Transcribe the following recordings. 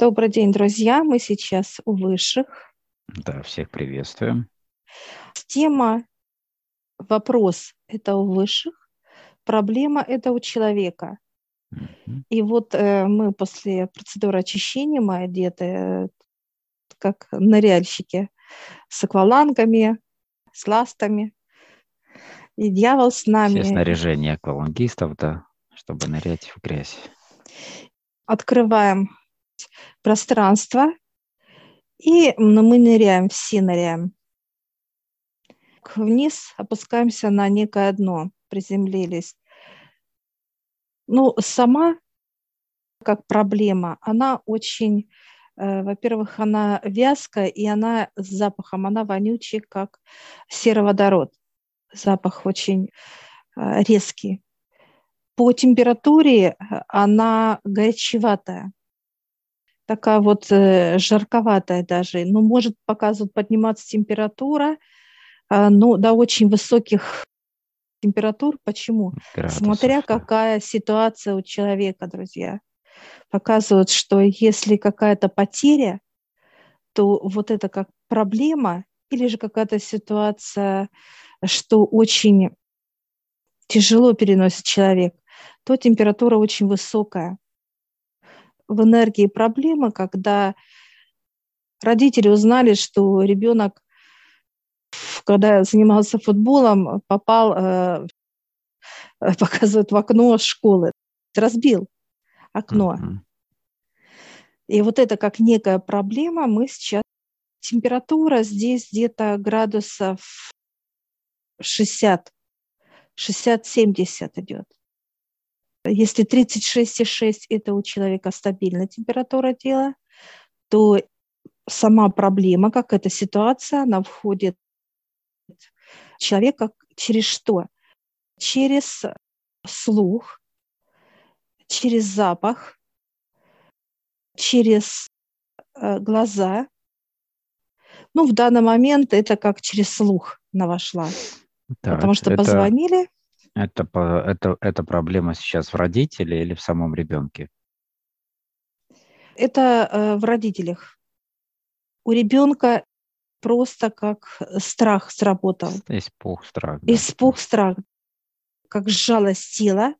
Добрый день, друзья. Мы сейчас у высших. Да, всех приветствуем. Тема, вопрос – это у высших, проблема – это у человека. Угу. И вот э, мы после процедуры очищения, мы одеты э, как ныряльщики с аквалангами, с ластами. И дьявол с нами. Все снаряжение аквалангистов, да, чтобы нырять в грязь. Открываем пространство, и мы ныряем, все ныряем. Вниз опускаемся на некое дно, приземлились. Ну, сама как проблема, она очень, э, во-первых, она вязкая, и она с запахом, она вонючая, как сероводород. Запах очень э, резкий. По температуре э, она горячеватая такая вот э, жарковатая даже, ну, может показывать подниматься температура, э, ну, до очень высоких температур. Почему? Градусов, Смотря какая ситуация у человека, друзья. Показывают, что если какая-то потеря, то вот это как проблема или же какая-то ситуация, что очень тяжело переносит человек, то температура очень высокая в энергии проблемы, когда родители узнали, что ребенок, когда занимался футболом, попал, э, показывает в окно школы, разбил окно. Uh-huh. И вот это как некая проблема, мы сейчас... Температура здесь где-то градусов 60, 60-70 идет. Если 36,6 – это у человека стабильная температура тела, то сама проблема, как эта ситуация, она входит в человека через что? Через слух, через запах, через э, глаза. Ну, в данный момент это как через слух она вошла. Так, Потому что это... позвонили, это, это, это проблема сейчас в родителе или в самом ребенке? Это э, в родителях. У ребенка просто как страх сработал. Испуг, страх. Да. Испуг, страх. Как сжалось тело,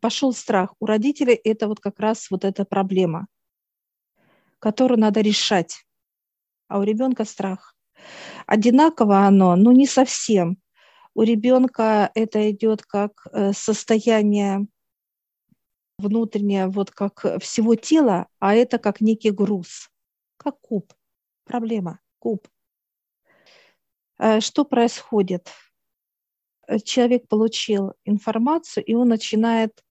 пошел страх. У родителей это вот как раз вот эта проблема, которую надо решать. А у ребенка страх. Одинаково оно, но не совсем у ребенка это идет как э, состояние внутреннее, вот как всего тела, а это как некий груз, как куб, проблема, куб. Э, что происходит? Человек получил информацию, и он начинает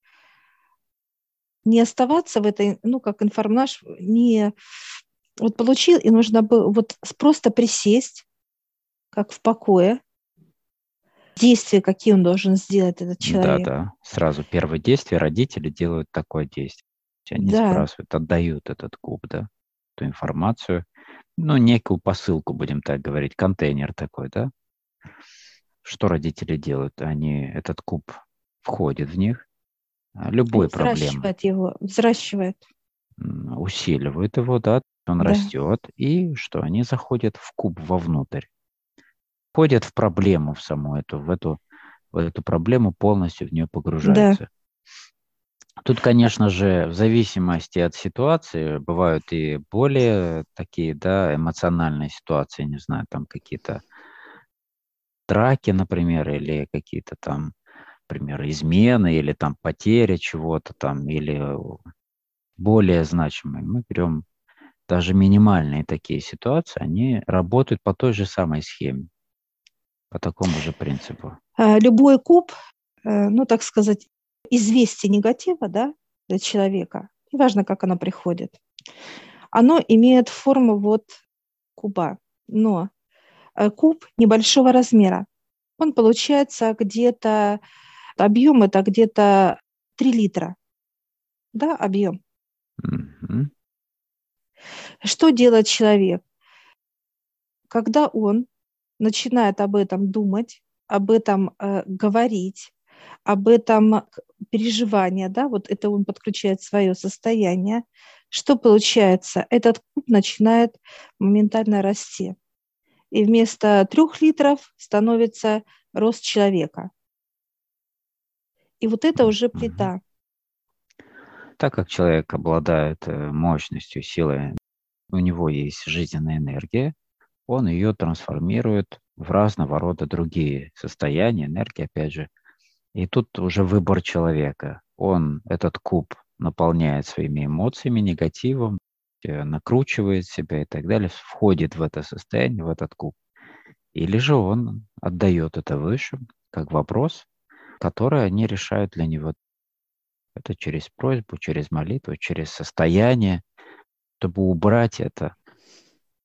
не оставаться в этой, ну, как информаш, не вот получил, и нужно было вот просто присесть, как в покое, действия, какие он должен сделать, этот человек. Да, да. Сразу первое действие родители делают такое действие. Они да. спрашивают, отдают этот куб, да, эту информацию, ну, некую посылку, будем так говорить, контейнер такой, да. Что родители делают? Они этот куб входит в них, а, любой проблемы. Взращивает его, взращивает. Усиливают его, да, он да. растет, и что? Они заходят в куб вовнутрь входят в проблему в саму эту, в эту, в эту проблему полностью в нее погружаются. Да. Тут, конечно же, в зависимости от ситуации бывают и более такие, да, эмоциональные ситуации, не знаю, там какие-то драки, например, или какие-то там, например, измены, или там потеря чего-то там, или более значимые. Мы берем даже минимальные такие ситуации, они работают по той же самой схеме. По такому же принципу. А, любой куб, э, ну, так сказать, известие негатива, да, для человека, неважно, как оно приходит, оно имеет форму вот куба, но э, куб небольшого размера. Он получается где-то, объем это где-то 3 литра, да, объем. Mm-hmm. Что делает человек? Когда он начинает об этом думать, об этом э, говорить, об этом переживание, да, вот это он подключает свое состояние, что получается? Этот куб начинает моментально расти. И вместо трех литров становится рост человека. И вот это уже плита. Так как человек обладает э, мощностью, силой, у него есть жизненная энергия, он ее трансформирует в разного рода другие состояния, энергии, опять же. И тут уже выбор человека. Он этот куб наполняет своими эмоциями, негативом, э, накручивает себя и так далее, входит в это состояние, в этот куб. Или же он отдает это выше, как вопрос, который они решают для него. Это через просьбу, через молитву, через состояние, чтобы убрать это,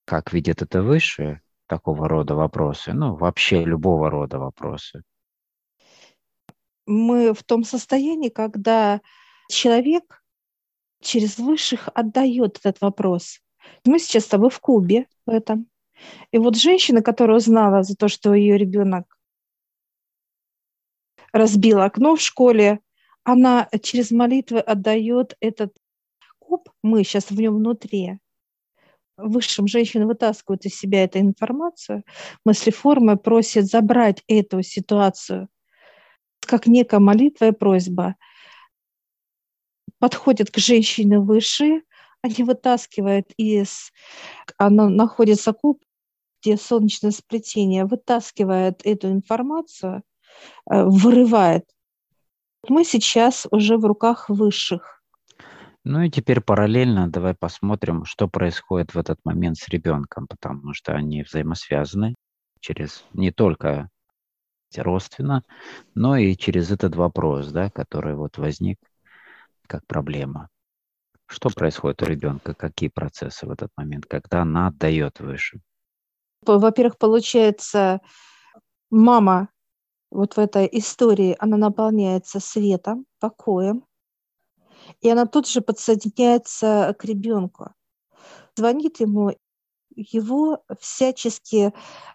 как видят это выше, такого рода вопросы, ну, вообще любого рода вопросы. Мы в том состоянии, когда человек через высших отдает этот вопрос. Мы сейчас с тобой в Кубе в этом. И вот женщина, которая узнала за то, что ее ребенок разбил окно в школе, она через молитвы отдает этот куб, мы сейчас в нем внутри, высшим женщины вытаскивают из себя эту информацию, мыслеформы просят забрать эту ситуацию как некая молитва и просьба. Подходят к женщине выше, они вытаскивают из... Она находится куб, где солнечное сплетение, вытаскивает эту информацию, э, вырывает. Мы сейчас уже в руках высших. Ну и теперь параллельно давай посмотрим, что происходит в этот момент с ребенком, потому что они взаимосвязаны через не только родственно, но и через этот вопрос, да, который вот возник как проблема. Что происходит у ребенка, какие процессы в этот момент, когда она отдает выше? Во-первых, получается, мама вот в этой истории, она наполняется светом, покоем, и она тут же подсоединяется к ребенку. Звонит ему, его всячески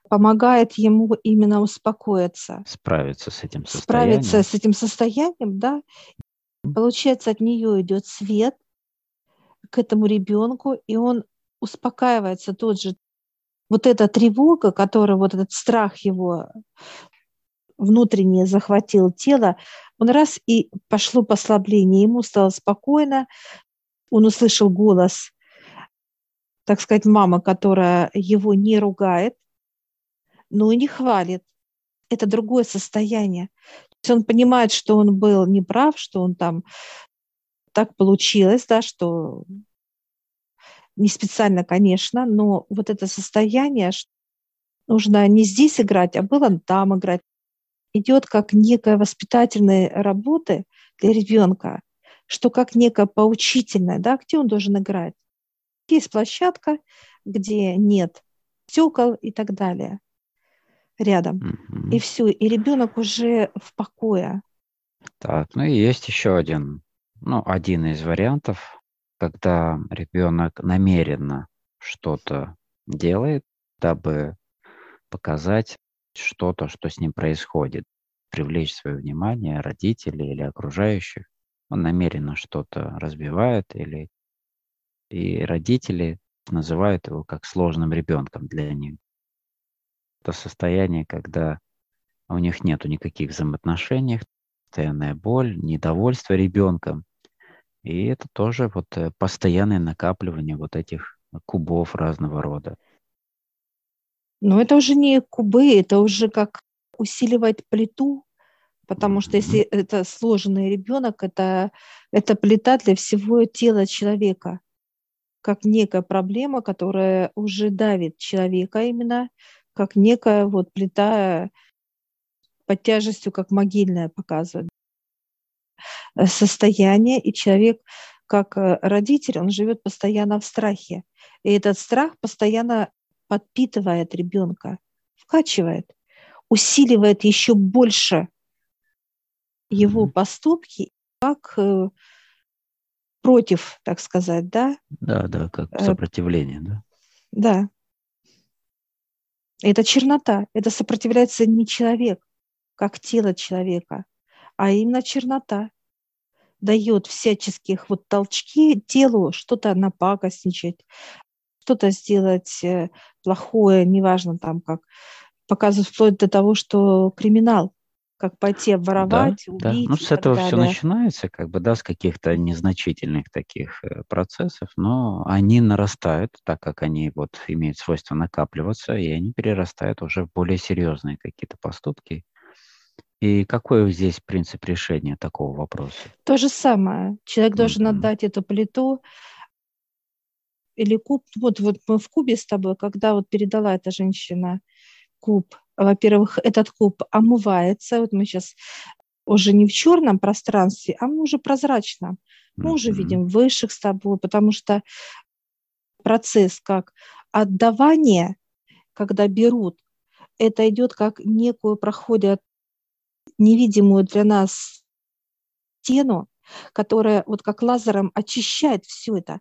помогает ему именно успокоиться. Справиться с этим состоянием. Справиться с этим состоянием, да. Получается, от нее идет свет к этому ребенку, и он успокаивается тот же. Вот эта тревога, которая, вот этот страх его внутренне захватил тело, он раз и пошло послабление, ему стало спокойно, он услышал голос, так сказать, мама, которая его не ругает, но и не хвалит. Это другое состояние. То есть он понимает, что он был неправ, что он там так получилось, да, что не специально, конечно, но вот это состояние, нужно не здесь играть, а было там играть идет как некая воспитательная работа для ребенка, что как некая поучительная, да, где он должен играть. Есть площадка, где нет стекол и так далее рядом. Mm-hmm. И все, и ребенок уже в покое. Так, ну и есть еще один, ну, один из вариантов, когда ребенок намеренно что-то делает, дабы показать что-то, что с ним происходит, привлечь свое внимание родителей или окружающих. Он намеренно что-то разбивает или и родители называют его как сложным ребенком для них. Это состояние, когда у них нет никаких взаимоотношений, постоянная боль, недовольство ребенком. И это тоже вот э, постоянное накапливание вот этих кубов разного рода. Но это уже не кубы, это уже как усиливать плиту, потому что если это сложенный ребенок, это, это плита для всего тела человека, как некая проблема, которая уже давит человека именно, как некая вот плита под тяжестью, как могильная показывает состояние, и человек как родитель, он живет постоянно в страхе. И этот страх постоянно подпитывает ребенка, вкачивает, усиливает еще больше его поступки, как э, против, так сказать, да? Да, да, как э, сопротивление, да? Да. Это чернота, это сопротивляется не человек, как тело человека, а именно чернота. дает всяческих вот толчки телу что-то напакостничать, что-то сделать э, плохое, неважно там как, показывают вплоть до того, что криминал, как пойти обворовать, да, убить. Да. Ну, с этого все начинается, как бы, да, с каких-то незначительных таких э, процессов, но они нарастают, так как они вот имеют свойство накапливаться, и они перерастают уже в более серьезные какие-то поступки. И какой здесь принцип решения такого вопроса? То же самое. Человек должен mm-hmm. отдать эту плиту или куб. Вот, вот мы в кубе с тобой, когда вот передала эта женщина куб, во-первых, этот куб омывается. Вот мы сейчас уже не в черном пространстве, а мы уже прозрачном. Мы уже видим высших с тобой, потому что процесс как отдавание, когда берут, это идет как некую, проходят невидимую для нас стену, которая вот как лазером очищает все это.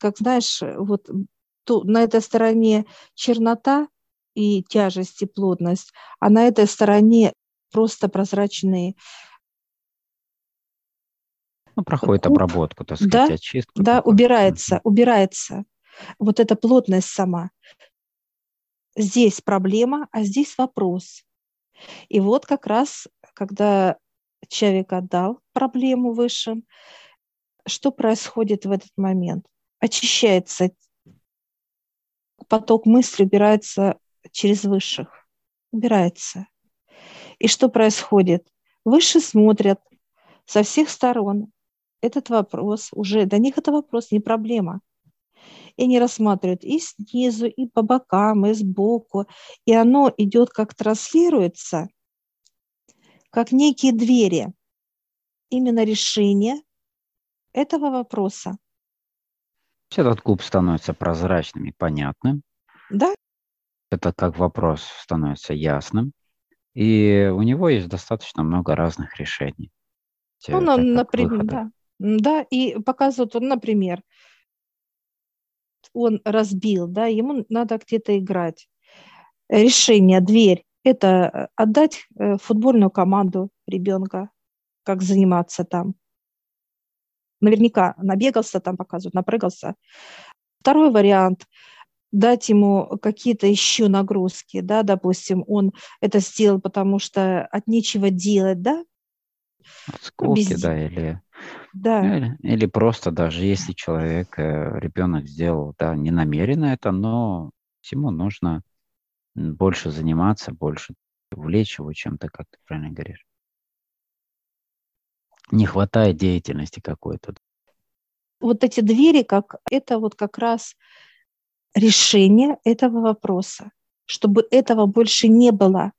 Как знаешь, вот ту, на этой стороне чернота, и тяжесть, и плотность, а на этой стороне просто прозрачные ну, проходит куб, обработку, так сказать, да, очистку. Да, такую. убирается, mm-hmm. убирается. Вот эта плотность сама. Здесь проблема, а здесь вопрос. И вот как раз, когда человек отдал проблему высшим, что происходит в этот момент? Очищается поток мысли, убирается через высших. Убирается. И что происходит? Выше смотрят со всех сторон. Этот вопрос уже, для них это вопрос, не проблема. И они рассматривают и снизу, и по бокам, и сбоку. И оно идет как транслируется, как некие двери. Именно решение этого вопроса. Этот куб становится прозрачным и понятным. Да, это как вопрос становится ясным, и у него есть достаточно много разных решений. Ну, ну например, да. Да, и показывают, он, например, он разбил, да, ему надо где-то играть. Решение, дверь, это э, отдать э, футбольную команду ребенка, как заниматься там. Наверняка набегался там, показывают, напрыгался. Второй вариант – дать ему какие-то еще нагрузки, да, допустим, он это сделал, потому что от нечего делать, да? От скуки, Без... да, или, да. Или, или просто даже если человек, э, ребенок сделал, да, не намеренно это, но ему нужно больше заниматься, больше увлечь его чем-то, как ты правильно говоришь. Не хватает деятельности какой-то. Вот эти двери, как это вот как раз решение этого вопроса, чтобы этого больше не было.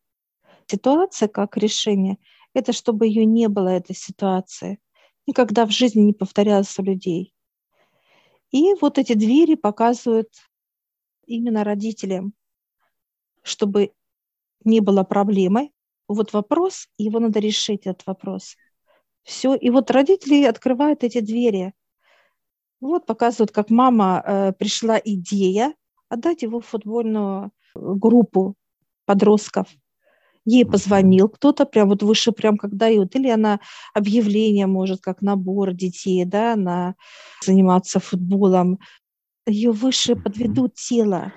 Ситуация как решение – это чтобы ее не было, этой ситуации. Никогда в жизни не повторялось у людей. И вот эти двери показывают именно родителям, чтобы не было проблемы. Вот вопрос, его надо решить, этот вопрос. Все. И вот родители открывают эти двери. Вот показывают, как мама э, пришла идея отдать его в футбольную э, группу подростков. Ей позвонил кто-то, прям вот выше, прям как дают, или она объявление может, как набор детей, да, на заниматься футболом. Ее выше подведут тело.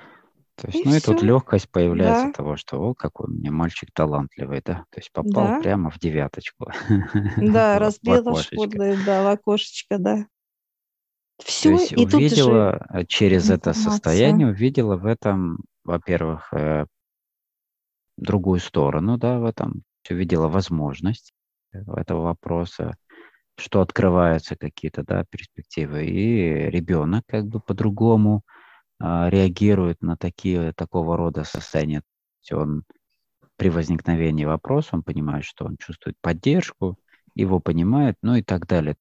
То есть, и ну все. и тут легкость появляется да. того, что, о, какой у меня мальчик талантливый, да, то есть попал да. прямо в девяточку. Да, разбила шкурное, да, в окошечко, да. Все, То есть и увидела тут э, через это состояние, увидела в этом, во-первых, э, другую сторону, да, в этом, увидела возможность этого вопроса, что открываются какие-то, да, перспективы, и ребенок как бы по-другому реагирует на такие, такого рода состояния. Он при возникновении вопроса, он понимает, что он чувствует поддержку, его понимает, ну и так далее.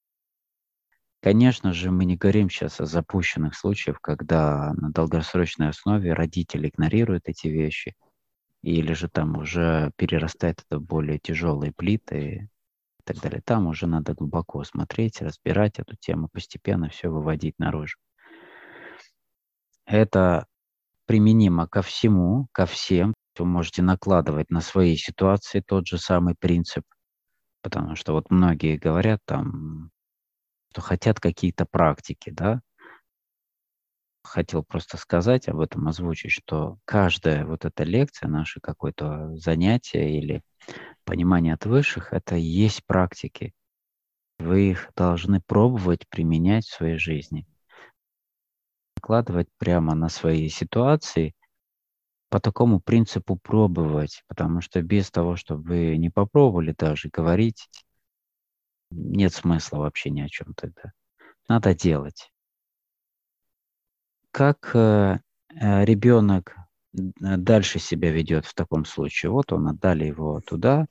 Конечно же, мы не говорим сейчас о запущенных случаях, когда на долгосрочной основе родители игнорируют эти вещи, или же там уже перерастает это в более тяжелые плиты и так далее. Там уже надо глубоко смотреть, разбирать эту тему, постепенно все выводить наружу. Это применимо ко всему, ко всем. Вы можете накладывать на свои ситуации тот же самый принцип. Потому что вот многие говорят там, что хотят какие-то практики, да. Хотел просто сказать об этом, озвучить, что каждая вот эта лекция, наше какое-то занятие или понимание от высших, это и есть практики. Вы их должны пробовать применять в своей жизни. Накладывать прямо на свои ситуации по такому принципу пробовать, потому что без того, чтобы вы не попробовали даже говорить, нет смысла вообще ни о чем тогда. Надо делать. Как э, э ребенок дальше себя ведет в таком случае? Вот он, отдали его туда,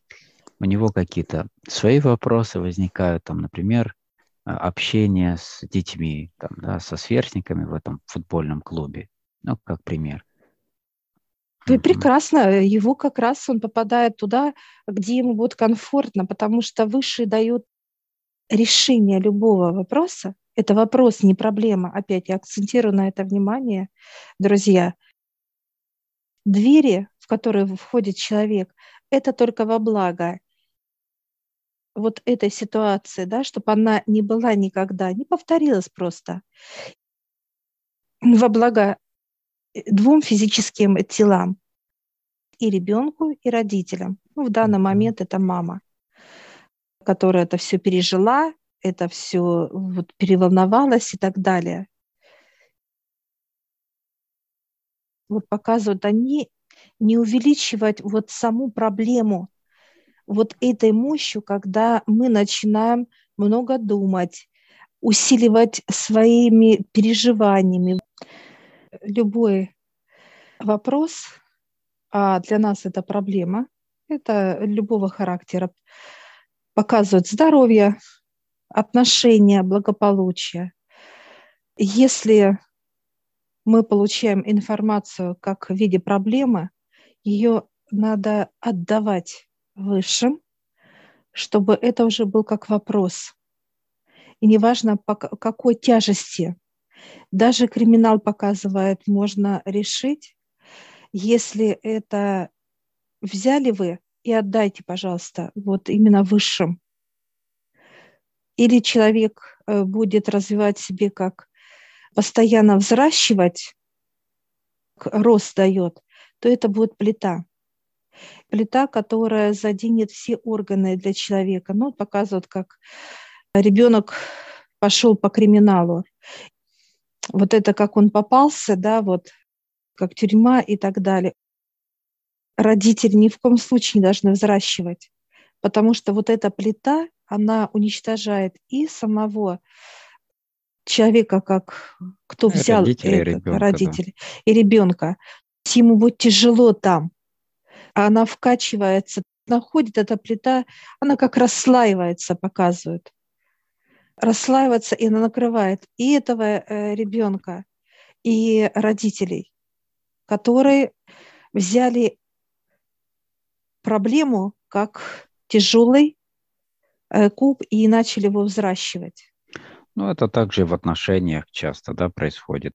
у него какие-то свои вопросы возникают, там, например, общение с детьми, там, да, со сверстниками в этом футбольном клубе. Ну, как пример. И прекрасно, его как раз он попадает туда, где ему будет комфортно, потому что высшие дают решение любого вопроса. Это вопрос, не проблема. Опять я акцентирую на это внимание, друзья. Двери, в которые входит человек, это только во благо вот этой ситуации, да, чтобы она не была никогда, не повторилась просто во благо двум физическим телам, и ребенку, и родителям. Ну, в данный момент это мама, которая это все пережила, это все вот переволновалась и так далее. Вот показывают они не увеличивать вот саму проблему вот этой мощью, когда мы начинаем много думать, усиливать своими переживаниями. Любой вопрос, а для нас это проблема, это любого характера, показывает здоровье, отношения, благополучие. Если мы получаем информацию как в виде проблемы, ее надо отдавать высшим, чтобы это уже был как вопрос. И неважно, по какой тяжести. Даже криминал показывает, можно решить, если это взяли вы и отдайте, пожалуйста, вот именно высшим. Или человек э, будет развивать себе как постоянно взращивать, рост дает, то это будет плита. Плита, которая заденет все органы для человека. Ну, показывают, как ребенок пошел по криминалу. Вот это как он попался, да, вот как тюрьма и так далее. Родители ни в коем случае не должны взращивать, потому что вот эта плита, она уничтожает и самого человека, как кто взял родители, это, ребенка, родители да. и ребенка. Ему будет тяжело там, она вкачивается, находит эта плита, она как расслаивается, показывают. Расслаивается, и она накрывает и этого э, ребенка, и родителей, которые взяли проблему как тяжелый э, куб и начали его взращивать. Ну, это также в отношениях часто да, происходит.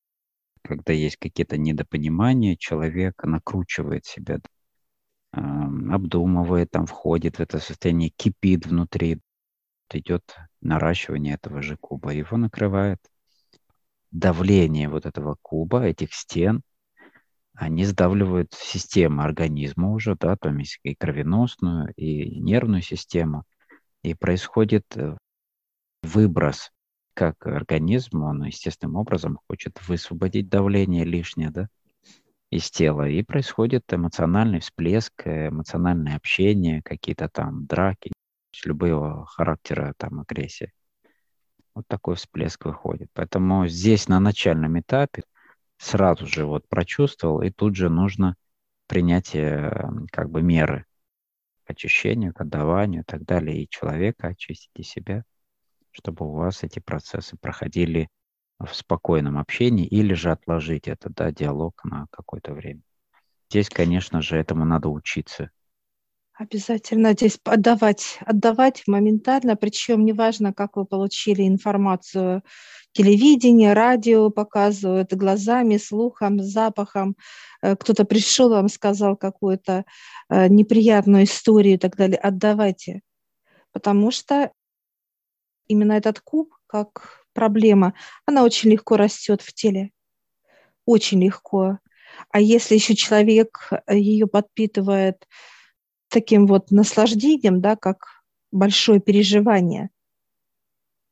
Когда есть какие-то недопонимания, человек накручивает себя обдумывает, там входит в это состояние, кипит внутри, идет наращивание этого же куба, его накрывает. Давление вот этого куба, этих стен, они сдавливают систему организма уже, да, там есть и кровеносную, и нервную систему, и происходит э, выброс, как организм, он естественным образом хочет высвободить давление лишнее, да, из тела, и происходит эмоциональный всплеск, эмоциональное общение, какие-то там драки, любого характера там агрессии. Вот такой всплеск выходит. Поэтому здесь на начальном этапе сразу же вот прочувствовал, и тут же нужно принятие как бы меры к очищению, к отдаванию и так далее, и человека очистить, и себя, чтобы у вас эти процессы проходили в спокойном общении или же отложить этот да, диалог на какое-то время. Здесь, конечно же, этому надо учиться. Обязательно здесь отдавать, отдавать моментально, причем неважно, как вы получили информацию, телевидение, радио показывают глазами, слухом, запахом. Э, кто-то пришел вам, сказал какую-то э, неприятную историю и так далее. Отдавайте. потому что именно этот куб, как проблема, она очень легко растет в теле. Очень легко. А если еще человек ее подпитывает таким вот наслаждением, да, как большое переживание,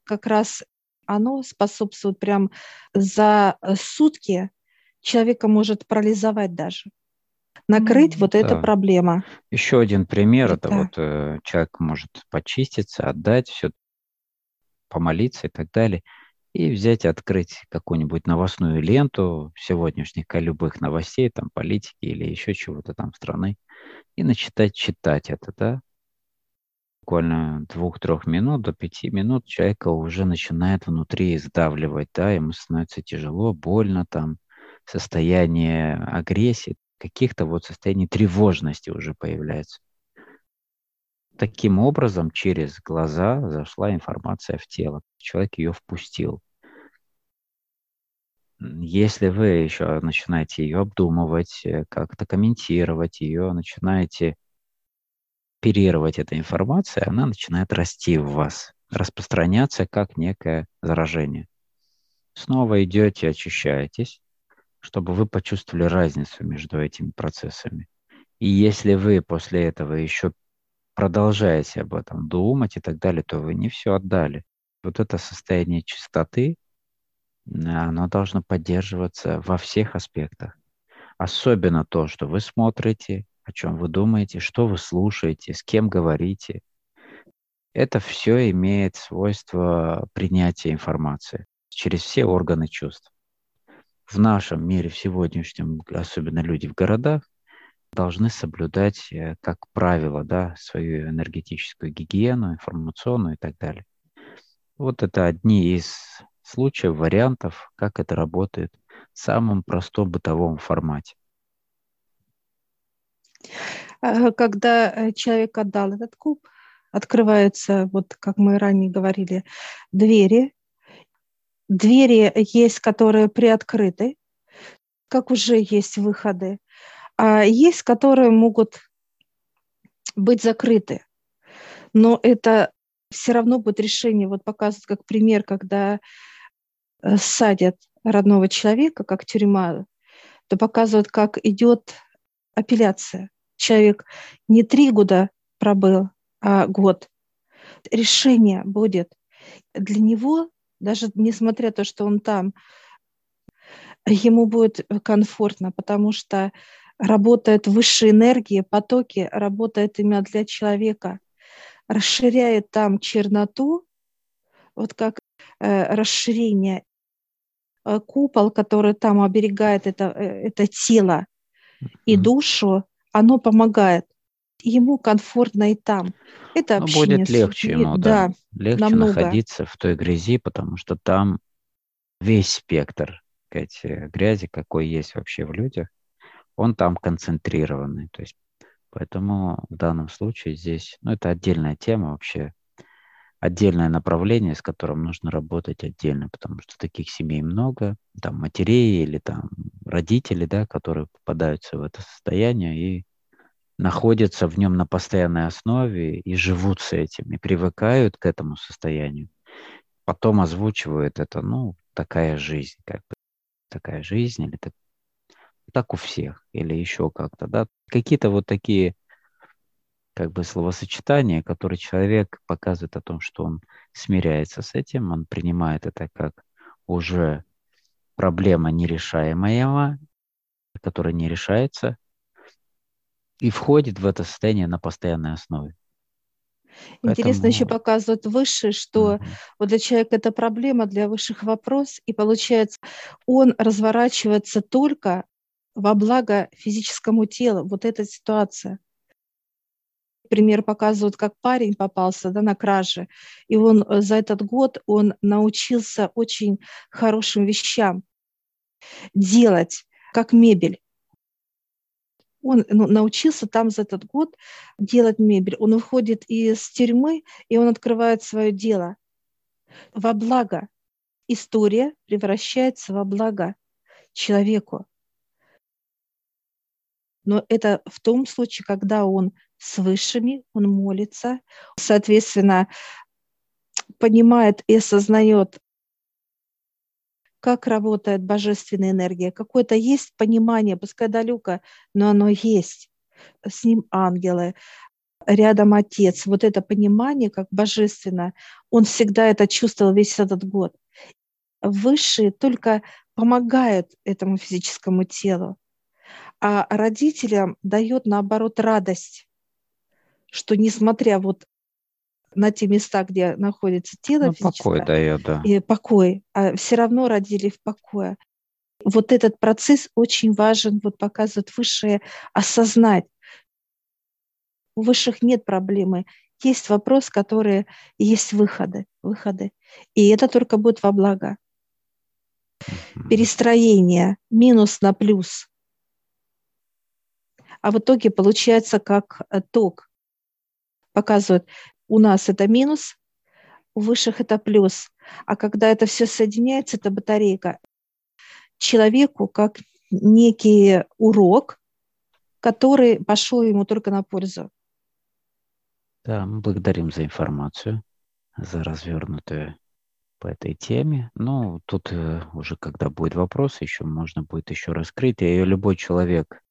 как раз оно способствует прям за сутки человека может парализовать даже накрыть mm, вот да. эта проблема. Еще один пример, это, это вот э, человек может почиститься, отдать все, помолиться и так далее, и взять и открыть какую-нибудь новостную ленту сегодняшних любых новостей, там политики или еще чего-то там страны, и начитать читать это, да, буквально двух-трех минут до пяти минут человека уже начинает внутри сдавливать, да, ему становится тяжело, больно, там, состояние агрессии, каких-то вот состояний тревожности уже появляется. Таким образом, через глаза зашла информация в тело. Человек ее впустил. Если вы еще начинаете ее обдумывать, э, как-то комментировать ее, начинаете оперировать этой информацией, она начинает расти в вас, распространяться как некое заражение. Снова идете, очищаетесь, чтобы вы почувствовали разницу между этими процессами. И если вы после этого еще продолжаете об этом думать и так далее, то вы не все отдали. Вот это состояние чистоты, оно должно поддерживаться во всех аспектах. Особенно то, что вы смотрите, о чем вы думаете, что вы слушаете, с кем говорите. Это все имеет свойство принятия информации через все органы чувств. В нашем мире, в сегодняшнем, особенно люди в городах, должны соблюдать, э, как правило, да, свою энергетическую гигиену, информационную и так далее. Вот это одни из случаев, вариантов, как это работает в самом простом бытовом формате. А, когда э, человек отдал этот куб, открываются, вот как мы ранее говорили, двери. Двери есть, которые приоткрыты, как уже есть выходы, а есть, которые могут быть закрыты. Но это все равно будет решение, вот показывать как пример, когда э, садят родного человека, как тюрьма, то показывают, как идет апелляция. Человек не три года пробыл, а год, решение будет. Для него, даже несмотря на то, что он там, ему будет комфортно, потому что работает высшие энергии, потоки работают именно для человека, расширяет там черноту, вот как э, расширение э, купол, который там оберегает это, э, это тело и душу, оно помогает. Ему комфортно и там. Это ну, будет легче ему, да. да легче намного. находиться в той грязи, потому что там весь спектр сказать, грязи, какой есть вообще в людях, он там концентрированный. То есть, поэтому в данном случае здесь, ну, это отдельная тема вообще, отдельное направление, с которым нужно работать отдельно, потому что таких семей много, там матерей или там родители, да, которые попадаются в это состояние и находятся в нем на постоянной основе и живут с этим, и привыкают к этому состоянию. Потом озвучивают это, ну, такая жизнь, как бы, такая жизнь, или так, так у всех, или еще как-то, да. Какие-то вот такие как бы словосочетание, которое человек показывает о том, что он смиряется с этим, он принимает это как уже проблема нерешаемая, которая не решается, и входит в это состояние на постоянной основе. Интересно Поэтому... еще показывают выше, что mm вот для человека это проблема, для высших вопрос, и получается, он разворачивается только во благо физическому телу. Вот эта ситуация пример показывают, как парень попался да, на краже, и он э, за этот год он научился очень хорошим вещам делать, как мебель. Он ну, научился там за этот год делать мебель. Он выходит из тюрьмы, и он открывает свое дело во благо. История превращается во благо человеку. Но это в том случае, когда он с высшими, он молится, соответственно, понимает и осознает, как работает божественная энергия. Какое-то есть понимание, пускай далеко, но оно есть. С ним ангелы, рядом отец. Вот это понимание, как божественно, он всегда это чувствовал весь этот год. Высшие только помогают этому физическому телу, а родителям дает, наоборот, радость, что несмотря вот на те места, где находится тело ну, физическое, покой дает, да. и покой, а все равно родили в покое. Вот этот процесс очень важен, вот показывает высшее осознать. У высших нет проблемы. Есть вопрос, которые есть выходы, выходы. И это только будет во благо. Перестроение минус на плюс. А в итоге получается как э, ток. Показывает, у нас это минус, у высших это плюс. А когда это все соединяется, это батарейка. Человеку как некий урок, который пошел ему только на пользу. Да, мы благодарим за информацию, за развернутую по этой теме. Ну, тут э, уже, когда будет вопрос, еще можно будет еще раскрыть. И любой человек,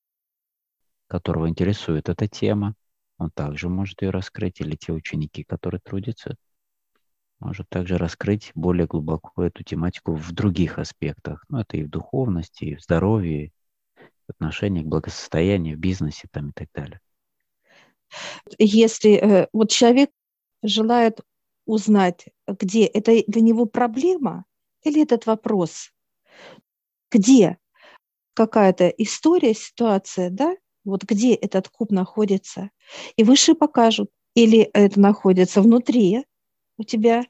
которого интересует эта тема, он также может ее раскрыть, или те ученики, которые трудятся, может также раскрыть более глубоко эту тематику в других аспектах. Ну, это и в духовности, и в здоровье, в отношении к благосостоянию, в бизнесе там, и так далее. Если э, вот человек желает узнать, где это для него проблема или этот вопрос, где какая-то история, ситуация, да, вот где этот куб находится. И выше покажут, или это находится внутри у тебя,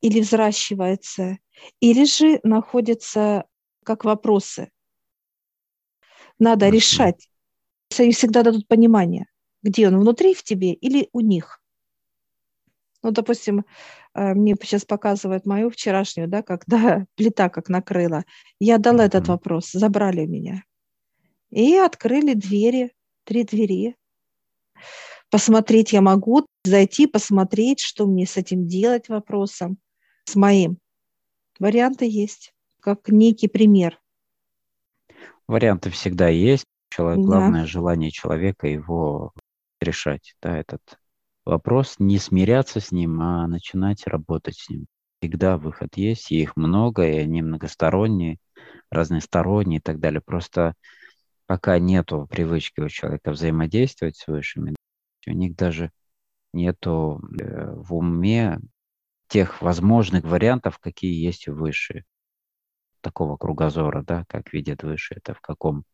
или взращивается, или же находится как вопросы. Надо решать. Они всегда дадут понимание, где он, внутри в тебе или у них. Ну, допустим, э, мне сейчас показывают мою вчерашнюю, да, когда плита как накрыла. Я дала этот вопрос, забрали меня. И открыли двери, три двери. Посмотреть я могу, зайти, посмотреть, что мне с этим делать вопросом, с моим. Варианты есть, как некий пример. Варианты всегда есть. Человек, да. Главное желание человека его решать. Да, этот вопрос не смиряться с ним, а начинать работать с ним. Всегда выход есть, и их много, и они многосторонние, разносторонние и так далее. Просто пока нету привычки у человека взаимодействовать с высшими, у них даже нету э, в уме тех возможных вариантов, какие есть у высшие. Такого кругозора, да, как видят высшие, это в каком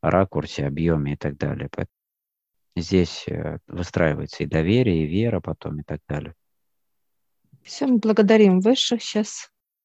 ракурсе, объеме и так далее. Здесь э, выстраивается и доверие, и вера потом и так далее. Все, благодарим высших сейчас